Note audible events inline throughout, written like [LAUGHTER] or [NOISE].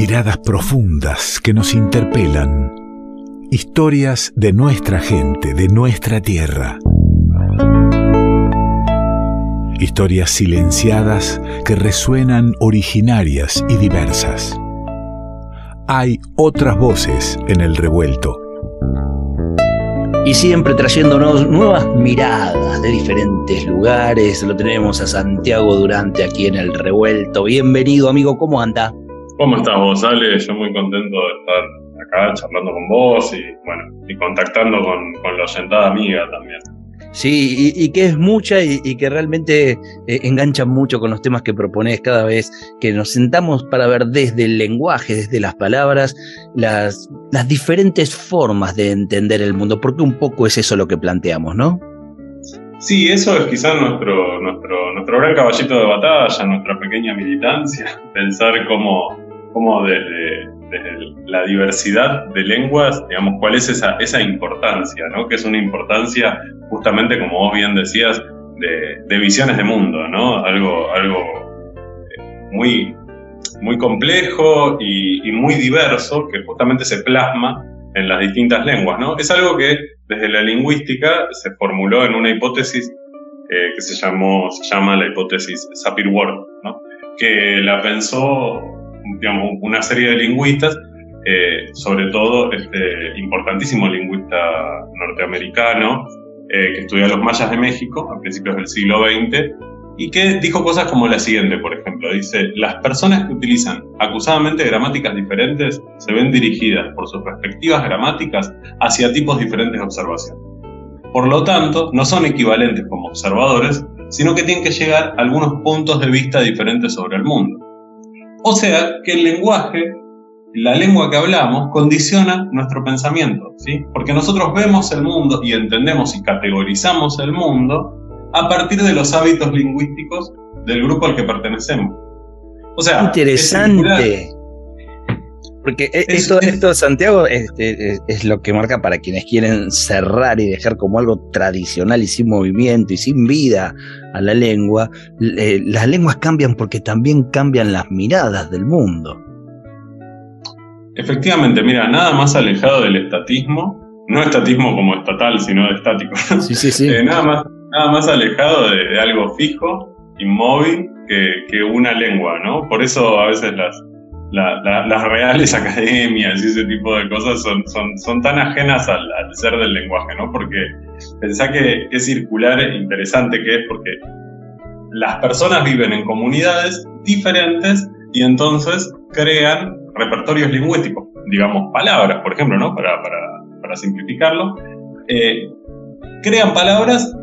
Miradas profundas que nos interpelan. Historias de nuestra gente, de nuestra tierra. Historias silenciadas que resuenan originarias y diversas. Hay otras voces en el revuelto. Y siempre trayéndonos nuevas miradas de diferentes lugares. Lo tenemos a Santiago Durante aquí en el revuelto. Bienvenido amigo, ¿cómo anda? ¿Cómo estás vos, Ale? Yo muy contento de estar acá charlando con vos y bueno, y contactando con, con la oyentada amiga también. Sí, y, que es mucha y, que realmente eh, engancha mucho con los temas que propones cada vez que nos sentamos para ver desde el lenguaje, desde las palabras, las, las diferentes formas de entender el mundo, porque un poco es eso lo que planteamos, ¿no? Sí, eso es quizás nuestro, nuestro, nuestro gran caballito de batalla, nuestra pequeña militancia, [LAUGHS] pensar cómo como desde, la diversidad de lenguas, digamos, cuál es esa, esa importancia, ¿no? Que es una importancia, justamente como vos bien decías, de, visiones de mundo, ¿no? Algo, algo eh, muy, muy complejo y, muy diverso que justamente se plasma en las distintas lenguas, ¿no? Es algo que desde la lingüística se formuló en una hipótesis eh, que se, llamó, se llama la hipótesis Sapir-Whorf, ¿no? que la pensó digamos, una serie de lingüistas, eh, sobre todo este importantísimo lingüista norteamericano eh, que estudió a los mayas de México a principios del siglo XX y que dijo cosas como la siguiente, por ejemplo, dice, las personas que utilizan acusadamente gramáticas diferentes se ven dirigidas por sus respectivas gramáticas hacia tipos diferentes de observación. Por lo tanto, no son equivalentes como observadores, sino que tienen que llegar a algunos puntos de vista diferentes sobre el mundo. O sea que el lenguaje, la lengua que hablamos, condiciona nuestro pensamiento, ¿sí? Porque nosotros vemos el mundo y entendemos y categorizamos el mundo a partir de los hábitos lingüísticos del grupo al que pertenecemos. O sea, interesante. Porque e, esto, [LAUGHS] esto, Santiago, este, es, lo que marca para quienes quieren cerrar y dejar como algo tradicional y sin movimiento y sin vida a la lengua. las lenguas cambian porque también cambian las miradas del mundo. Efectivamente, mira, nada más alejado del estatismo, no estatismo como estatal, sino de estático. [LAUGHS] Sí, sí, sí. Eh, nada, más, nada más alejado de, algo fijo, inmóvil, que, que una lengua, ¿no? Por eso a veces las, las reales academias y ese tipo de cosas son, son, son tan ajenas al, ser del lenguaje, ¿no? Porque pensá que es circular interesante que es porque las personas viven en comunidades diferentes y entonces crean repertorios lingüísticos, digamos palabras, por ejemplo, ¿no? Para, para, para simplificarlo, eh, crean palabras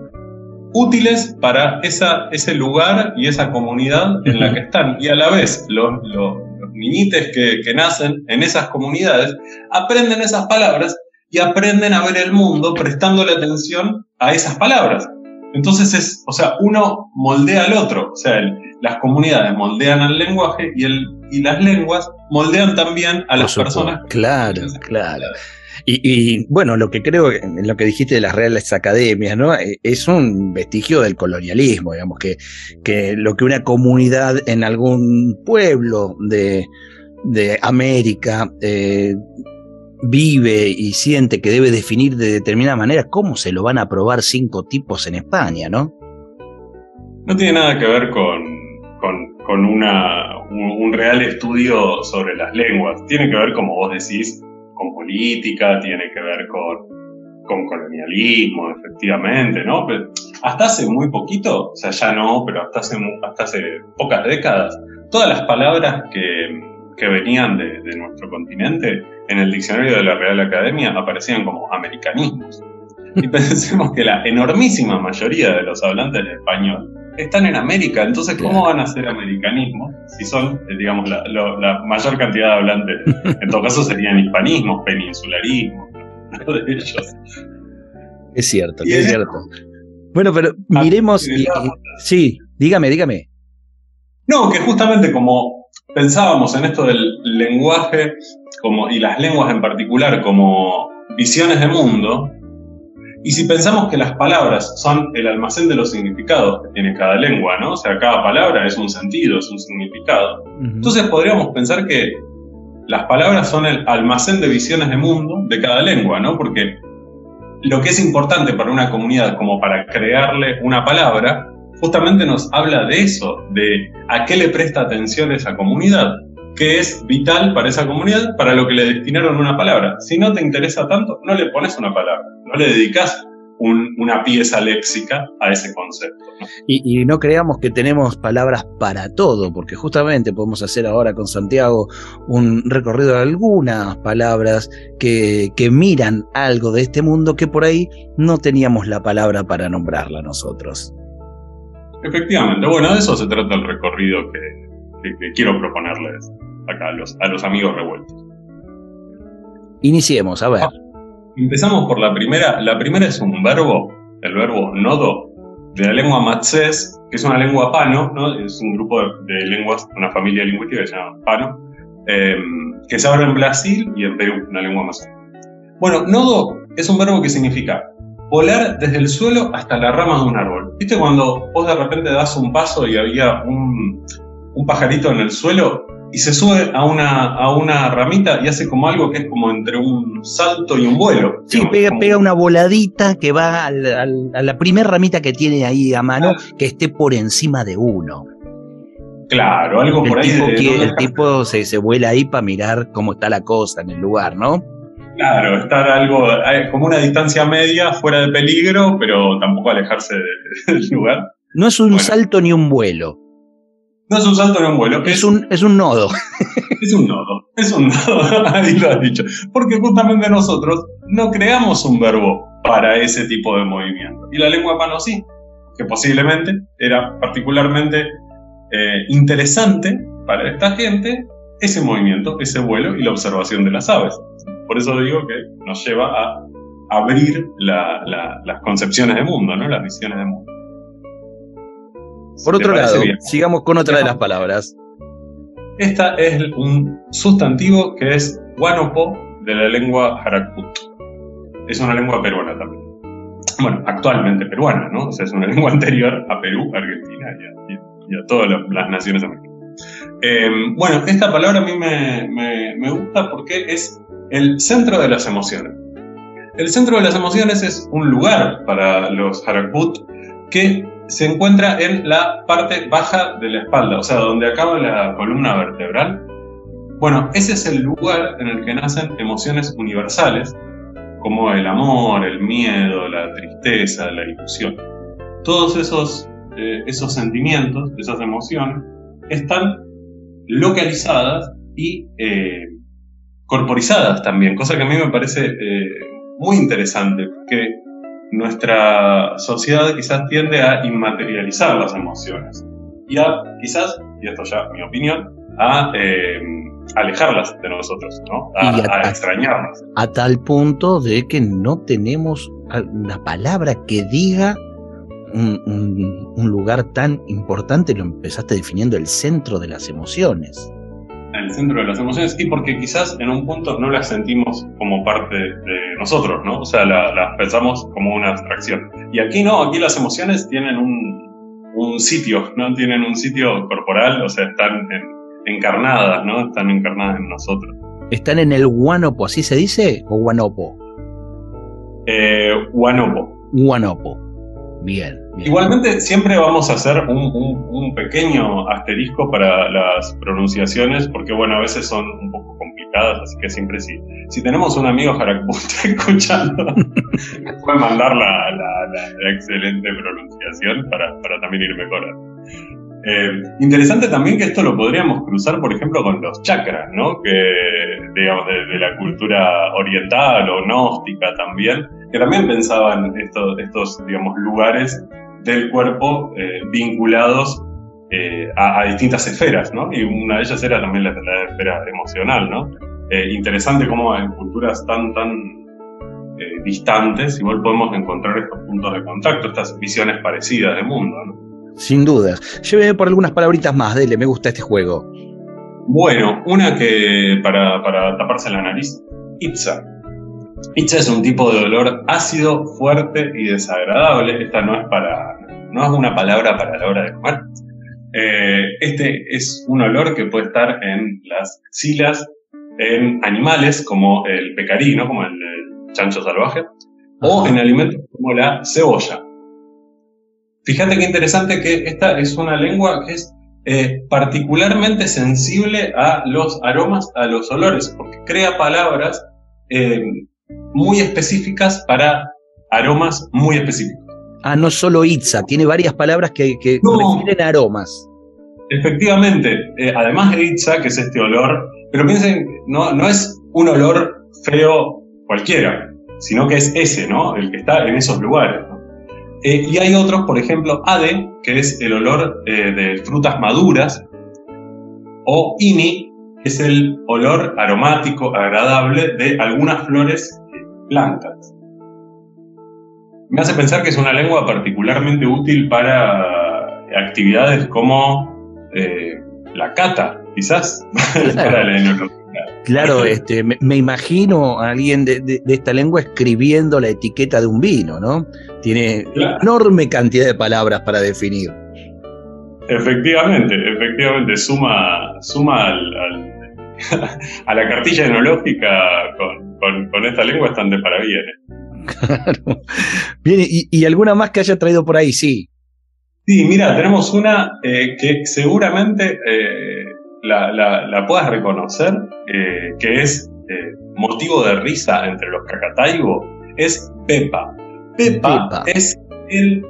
útiles para esa, ese lugar y esa comunidad en la que están. Y a la vez, los, los, niñites que, que, nacen en esas comunidades aprenden esas palabras y aprenden a ver el mundo prestándole atención a esas palabras. Entonces es, o sea, uno moldea al otro, o sea, las comunidades moldean al lenguaje y, el, y las lenguas moldean también a las personas. Claro, claro. Y, bueno, lo que creo, lo que dijiste de las reales academias, ¿no? Eh, es un vestigio del colonialismo, digamos, que, que lo que una comunidad en algún pueblo de, América eh, vive y siente que debe definir de determinada manera, ¿cómo se lo van a aprobar cinco tipos en España, no? No tiene nada que ver con, con, una, un, real estudio sobre las lenguas. Tiene que ver, como vos decís, con política, tiene que ver con, con colonialismo, efectivamente, ¿no? Pero hasta hace muy poquito, o sea, ya no, pero hasta hace, hasta hace pocas décadas, todas las palabras que, que venían de, de, nuestro continente en el diccionario de la Real Academia aparecían como americanismos. Y [LAUGHS] pensemos que la enormísima mayoría de los hablantes de español están en América, entonces ¿cómo van a ser americanismo si son, eh, digamos, la, la, mayor cantidad de hablantes? [LAUGHS] En todo caso serían hispanismos, peninsularismo, [LAUGHS] de ellos. Es cierto, es cierto. Bueno, pero ah, miremos... sí, dígame, dígame. No, que justamente como pensábamos en esto del lenguaje como, y las lenguas en particular como visiones de mundo, y si pensamos que las palabras son el almacén de los significados que tiene cada lengua, ¿no? O sea, cada palabra es un sentido, es un significado. Entonces podríamos pensar que las palabras son el almacén de visiones de mundo de cada lengua, ¿no? Porque lo que es importante para una comunidad como para crearle una palabra, justamente nos habla de eso, de a qué le presta atención esa comunidad, qué es vital para esa comunidad, para lo que le destinaron una palabra. Si no te interesa tanto, no le pones una palabra, no le dedicas una pieza léxica a ese concepto. Y, no creamos que tenemos palabras para todo, porque justamente podemos hacer ahora con Santiago un recorrido de algunas palabras que, que miran algo de este mundo que por ahí no teníamos la palabra para nombrarla nosotros. Efectivamente, bueno, de eso se trata el recorrido que, quiero proponerles acá a los, a los amigos revueltos. Iniciemos, a ver. Ah, Empezamos por la primera. La primera es un verbo, el verbo nodo, de la lengua matzés, que es una lengua pano, ¿no? es un grupo de, lenguas, una familia lingüística que se llama pano, em, que se habla en Brasil y en Perú, una lengua más. Bueno, nodo es un verbo que significa volar desde el suelo hasta la rama de un árbol. ¿Viste cuando vos de repente das un paso y había un, un pajarito en el suelo? Y se sube a una, a una ramita y hace como algo que es como entre un salto y un vuelo. Sí, pega, una voladita que va a la primera ramita que tiene ahí a mano, ah. que esté por encima de uno. Claro, algo por ahí. el tipo se, se vuela ahí para mirar cómo está la cosa en el lugar, ¿no? Claro, estar algo, eh, como una distancia media, fuera de peligro, pero tampoco alejarse [LAUGHS] del lugar. No es un salto ni un vuelo. No es un salto en un vuelo. Es, un, [LAUGHS] es un nodo. Es un nodo. Es un nodo. Ahí lo has dicho. Porque justamente nosotros no creamos un verbo para ese tipo de movimiento. Y la lengua de mano sí. Que posiblemente era particularmente eh, interesante para esta gente ese movimiento, ese vuelo y la observación de las aves. Por eso digo que nos lleva a abrir las concepciones de mundo, ¿no? las visiones de mundo. Por otro lado, sigamos con otra de las palabras. Esta es un sustantivo que es guanopo de la lengua harakut. Es una lengua peruana también. Bueno, actualmente peruana, ¿no? O sea, es una [LAUGHS] lengua anterior a Perú, Argentina y a, todas las, naciones americanas. Em, bueno, esta palabra a mí me, me gusta porque es el centro de las emociones. El centro de las emociones es un lugar para los harakut que se encuentra en la parte baja de la espalda, o sea, donde acaba la columna vertebral. Bueno, ese es el lugar en el que nacen emociones universales, como el amor, el miedo, la tristeza, la ilusión. Todos esos, eh, esos sentimientos, esas emociones, están localizadas y eh, corporizadas también, cosa que a mí me parece eh, muy interesante, porque nuestra sociedad quizás tiende a inmaterializar las emociones y a quizás, y esto ya mi opinión, a eh, alejarlas de nosotros, ¿no? a, extrañarlas. A tal punto de que no tenemos una palabra que diga un, un lugar tan importante, lo empezaste definiendo el centro de las emociones en el centro de las emociones y porque quizás en un punto no las sentimos como parte de nosotros, ¿no? O sea, las pensamos como una abstracción. Y aquí no, aquí las emociones tienen un, un sitio, ¿no? Tienen un sitio corporal, o sea, están encarnadas, ¿no? Están encarnadas en nosotros. ¿Están en el guanopo, así se dice? ¿O guanopo? Eh, guanopo. Guanopo. Bien, Igualmente, siempre vamos a hacer un, pequeño asterisco para las pronunciaciones, porque bueno, a veces son un poco complicadas, así que siempre si, si tenemos un amigo Harakut [LAUGHS] escuchando, [LAUGHS] puede mandar la, excelente pronunciación para, también ir mejorando. Eh, interesante también que esto lo podríamos cruzar, por ejemplo, con los chakras, ¿no? Que, digamos, de, la cultura oriental o gnóstica también, que también pensaban estos, estos digamos, lugares del cuerpo eh, vinculados eh, a, distintas esferas, ¿no? Y una de ellas era también la, esfera emocional, ¿no? Eh, interesante cómo en culturas tan, tan distantes igual podemos encontrar estos puntos de contacto, estas visiones parecidas del mundo, ¿no? Sin dudas. Lléveme por algunas palabritas más, dele, me gusta este juego. Bueno, una que para, para taparse la nariz, Itza. Pizza es un tipo de dolor ácido, fuerte y desagradable. Esta no es para, no es una palabra para la hora de comer. Eh, este es un olor que puede estar en las axilas, en animales como el pecarí, ¿no? como el, chancho salvaje, o en alimentos como la cebolla. Fíjate qué interesante que esta es una lengua que es eh, particularmente sensible a los aromas, a los olores, porque crea palabras eh, muy específicas para aromas muy específicos. Ah, no solo Itza, tiene varias palabras que, que refieren a aromas. Efectivamente, eh, además de Itza, que es este olor, pero piensen, no, no es un olor feo cualquiera, sino que es ese, ¿no? El que está en esos lugares. Eh, y hay otros, por ejemplo, Ade, que es el olor eh, de frutas maduras, o Ini, que es el olor aromático, agradable de algunas flores blancas. Me hace pensar que es una lengua particularmente útil para actividades como eh, la cata, quizás, [LAUGHS] Claro, [LAUGHS] este, me, imagino a alguien de, esta lengua escribiendo la etiqueta de un vino, ¿no? Tiene enorme cantidad de palabras para definir. Efectivamente, efectivamente, suma, suma [LAUGHS] a la cartilla enológica con, esta lengua bastante para bien. Claro. Bien, y, y, alguna más que haya traído por ahí? Sí. Sí, mira, tenemos una eh, que seguramente eh, la, puedas reconocer, eh, que es motivo de risa entre los cacataibo, es Pepa. Pepa, es el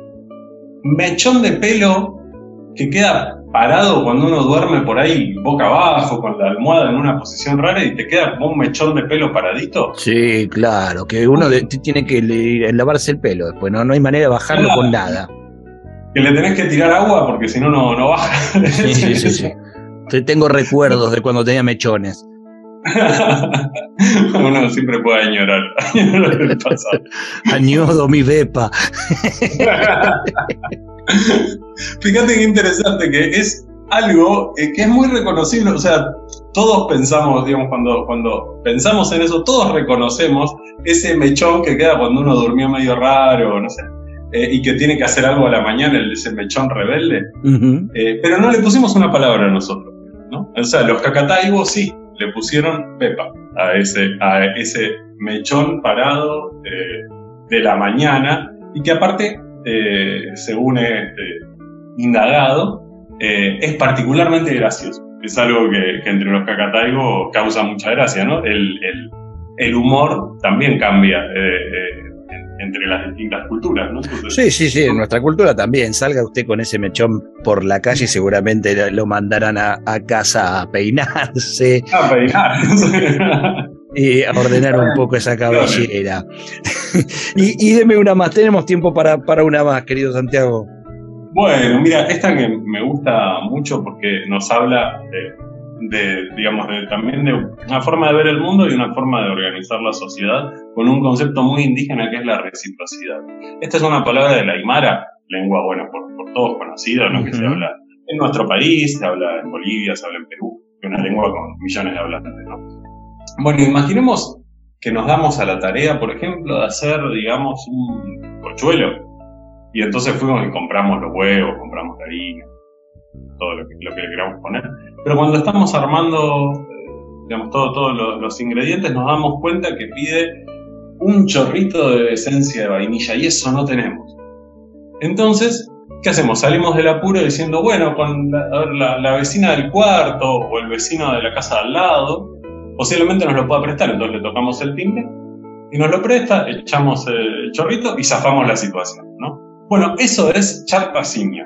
mechón de pelo que queda parado cuando uno duerme por ahí boca abajo, con la almohada en una posición rara y te queda como un mechón de pelo paradito. Sí, claro, que uno tiene que lavarse el pelo después, no, no hay manera de bajarlo con nada que le tenés que tirar agua porque si no, no baja. Sí, sí, sí, sí. [LAUGHS] Tengo recuerdos de cuando tenía mechones. [LAUGHS] Uno siempre puede añorar, [LAUGHS] Añodo mi bepa. [LAUGHS] Fíjate qué interesante que es algo eh, que es muy reconocible, o sea, todos pensamos, digamos, cuando, cuando pensamos en eso, todos reconocemos ese mechón que queda cuando uno durmió medio raro, no sé. Eh, y que tiene que hacer algo a la mañana, ese mechón rebelde. Eh, pero no le pusimos una palabra a nosotros. ¿no? O sea, los cacataibos sí, le pusieron Pepa a ese, a ese mechón parado eh, de la mañana y que aparte, según este, indagado, es particularmente gracioso. Es algo que, entre los cacataibos causa mucha gracia, ¿no? El, el, el humor también cambia entre las distintas culturas, ¿no? sí, sí, sí, en nuestra cultura también. Salga usted con ese mechón por la calle y seguramente lo mandarán a, casa a peinarse. A peinarse. [LAUGHS] y a ordenar un poco esa cabellera. [LAUGHS] y, y deme una más, tenemos tiempo para, para una más, querido Santiago. Bueno, mira, esta que me gusta mucho porque nos habla de de, digamos, de, también de una forma de ver el mundo y una forma de organizar la sociedad con un concepto muy indígena que es la reciprocidad. Esta es una palabra de la Aymara, lengua, bueno, por, todos conocida, ¿no? que se habla en nuestro país, se habla en Bolivia, se habla en Perú, que es una lengua con millones de hablantes, ¿no? Bueno, imaginemos que nos damos a la tarea, por ejemplo, de hacer, digamos, un cochuelo. Y entonces fuimos y compramos los huevos, compramos la harina, todo lo que, le queramos poner. Pero cuando estamos armando, eh, digamos, todos los ingredientes, nos damos cuenta que pide un chorrito de esencia de vainilla y eso no tenemos. Entonces, ¿qué hacemos? Salimos del apuro diciendo, bueno, con la, vecina del cuarto o el vecino de la casa al lado, posiblemente nos lo pueda prestar. Entonces le tocamos el timbre y nos lo presta, echamos el chorrito y zafamos la situación, ¿no? Bueno, eso es charpaciña.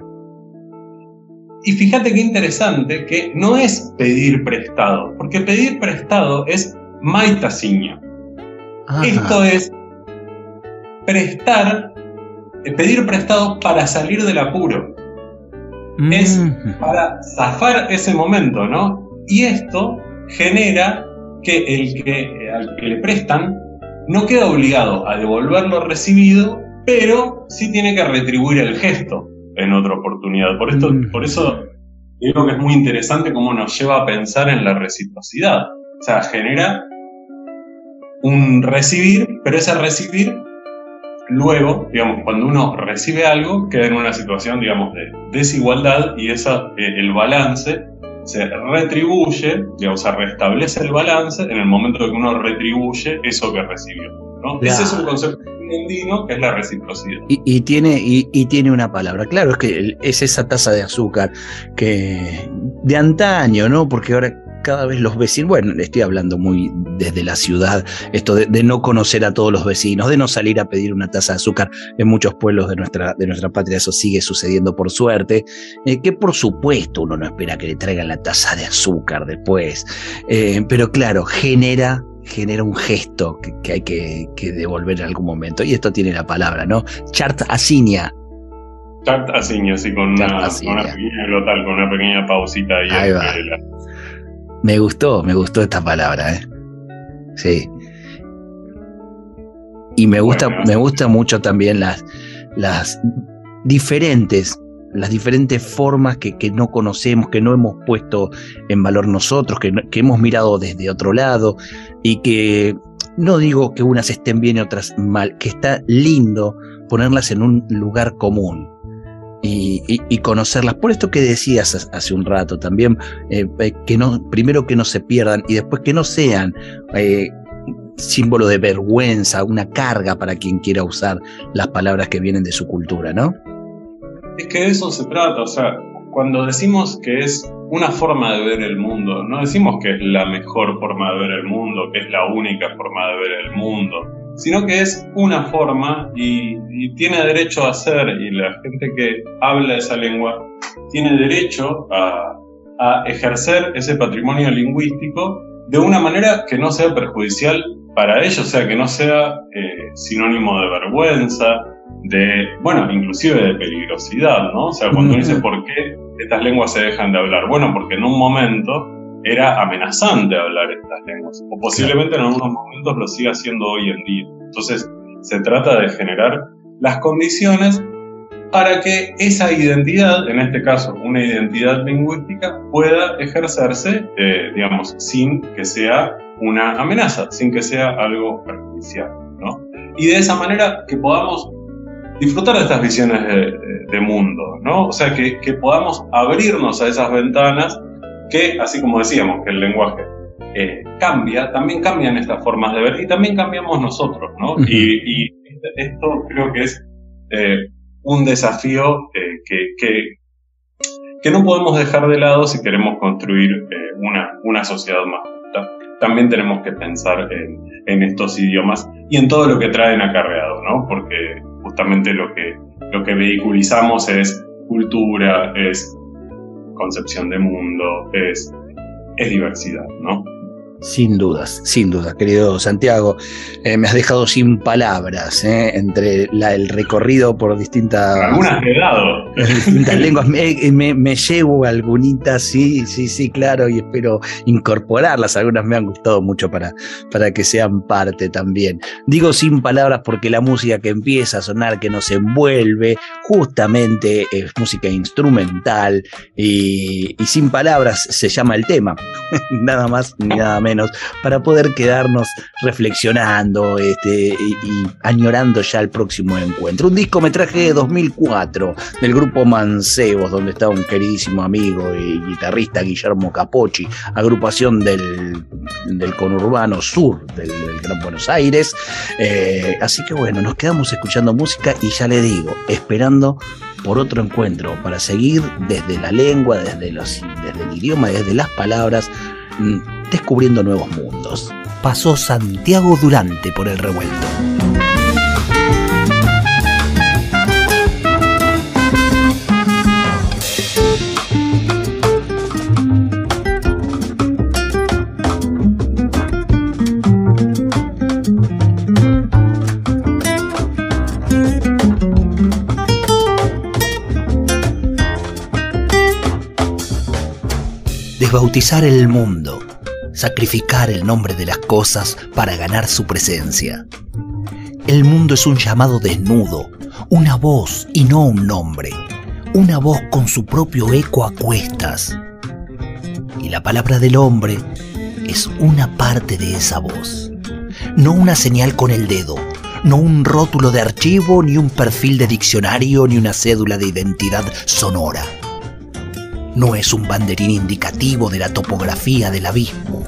Y fíjate qué interesante que no es pedir prestado, porque pedir prestado es maitasiña. Esto es prestar, eh, pedir prestado para salir del apuro. Es mm. para zafar ese momento, ¿no? Y esto genera que el que al que le prestan no queda obligado a devolver lo recibido, pero sí tiene que retribuir el gesto en otra oportunidad. Por, esto, mm. por eso digo que es muy interesante cómo nos lleva a pensar en la reciprocidad. O sea, genera un recibir, pero ese recibir, luego, digamos, cuando uno recibe algo, queda en una situación, digamos, de desigualdad y esa, eh, el balance se retribuye, o sea, restablece el balance en el momento que uno retribuye eso que recibió. Ese es un concepto andino que es la reciprocidad. Y, tiene, y, tiene una palabra, claro, es que es esa taza de azúcar que de antaño, ¿no? Porque ahora cada vez los vecinos, bueno, estoy hablando muy desde la ciudad, esto de, no conocer a todos los vecinos, de no salir a pedir una taza de azúcar en muchos pueblos de nuestra, de nuestra patria, eso sigue sucediendo por suerte, eh, que por supuesto uno no espera que le traigan la taza de azúcar después, eh, pero claro, genera genera un gesto que, hay que, devolver en algún momento. Y esto tiene la palabra, ¿no? Chart asinia. Chart asinia, sí, con, una, pequeña glotal, con una pequeña pausita ahí. ahí va. Me gustó, me gustó esta palabra, ¿eh? Sí. Y me gusta, me gusta mucho también las, las diferentes, las diferentes formas que, que, no conocemos, que no hemos puesto en valor nosotros, que, que hemos mirado desde otro lado y que no digo que unas estén bien y otras mal, que está lindo ponerlas en un lugar común y, conocerlas. Por esto que decías hace un rato también, eh, eh, que no, primero que no se pierdan y después que no sean eh, símbolo de vergüenza, una carga para quien quiera usar las palabras que vienen de su cultura, ¿no? Es que de eso se trata, o sea, cuando decimos que es una forma de ver el mundo, no decimos que es la mejor forma de ver el mundo, que es la única forma de ver el mundo, sino que es una forma y, tiene derecho a ser, y la gente que habla esa lengua tiene derecho a, ejercer ese patrimonio lingüístico de una manera que no sea perjudicial para ellos, o sea, que no sea eh, sinónimo de vergüenza, de, bueno, inclusive de peligrosidad, ¿no? O sea, cuando uno dice por qué estas lenguas se dejan de hablar, bueno, porque en un momento era amenazante hablar estas lenguas, o posiblemente en algunos momentos lo siga siendo hoy en día. Entonces, se trata de generar las condiciones para que esa identidad, en este caso una identidad lingüística, pueda ejercerse, eh, digamos, sin que sea una amenaza, sin que sea algo perjudicial, ¿no? Y de esa manera que podamos disfrutar de estas visiones de, mundo, ¿no? O sea, que, que podamos abrirnos a esas ventanas que, así como decíamos, que el lenguaje eh, cambia, también cambian estas formas de ver y también cambiamos nosotros, ¿no? y, esto creo que es eh, un desafío eh, que, que, que, no podemos dejar de lado si queremos construir una, una sociedad más justa. También tenemos que pensar en, en, estos idiomas y en todo lo que traen acarreado, ¿no? Porque justamente lo que, lo que vehiculizamos es cultura, es concepción de mundo, es, es diversidad, ¿no? Sin dudas, sin dudas, querido Santiago. Eh, me has dejado sin palabras eh, entre el recorrido por distintas. Algunas distintas [LAUGHS] lenguas. Me, llevo algunitas, sí, sí, sí, claro, y espero incorporarlas. Algunas me han gustado mucho para, para que sean parte también. Digo sin palabras porque la música que empieza a sonar, que nos envuelve, justamente es música instrumental y, y sin palabras se llama el tema. [LAUGHS] nada más ni nada menos para poder quedarnos reflexionando este, y, añorando ya el próximo encuentro. Un discometraje de 2004 del grupo Mancebos, donde está un queridísimo amigo y guitarrista Guillermo Capocci, agrupación del, del conurbano sur del, Gran Buenos Aires. Eh, así que bueno, nos quedamos escuchando música y ya le digo, esperando por otro encuentro para seguir desde la lengua, desde, los, desde el idioma, desde las palabras, mm, descubriendo nuevos mundos. Pasó Santiago Durante por el revuelto. Desbautizar el mundo sacrificar el nombre de las cosas para ganar su presencia. El mundo es un llamado desnudo, una voz y no un nombre, una voz con su propio eco a cuestas. Y la palabra del hombre es una parte de esa voz, no una señal con el dedo, no un rótulo de archivo, ni un perfil de diccionario, ni una cédula de identidad sonora. No es un banderín indicativo de la topografía del abismo.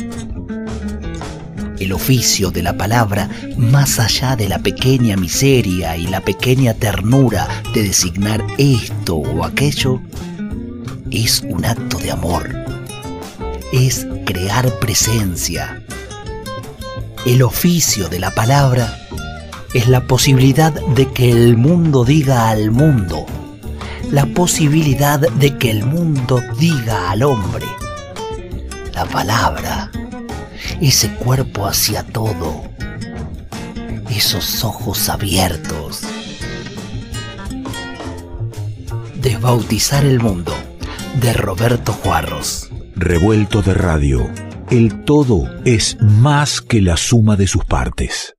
El oficio de la palabra, más allá de la pequeña miseria y la pequeña ternura de designar esto o aquello, es un acto de amor. Es crear presencia. El oficio de la palabra es la posibilidad de que el mundo diga al mundo la posibilidad de que el mundo diga al hombre. La palabra, ese cuerpo hacia todo, esos ojos abiertos. Desbautizar el mundo, de Roberto Juarros. Revuelto de radio. El todo es más que la suma de sus partes.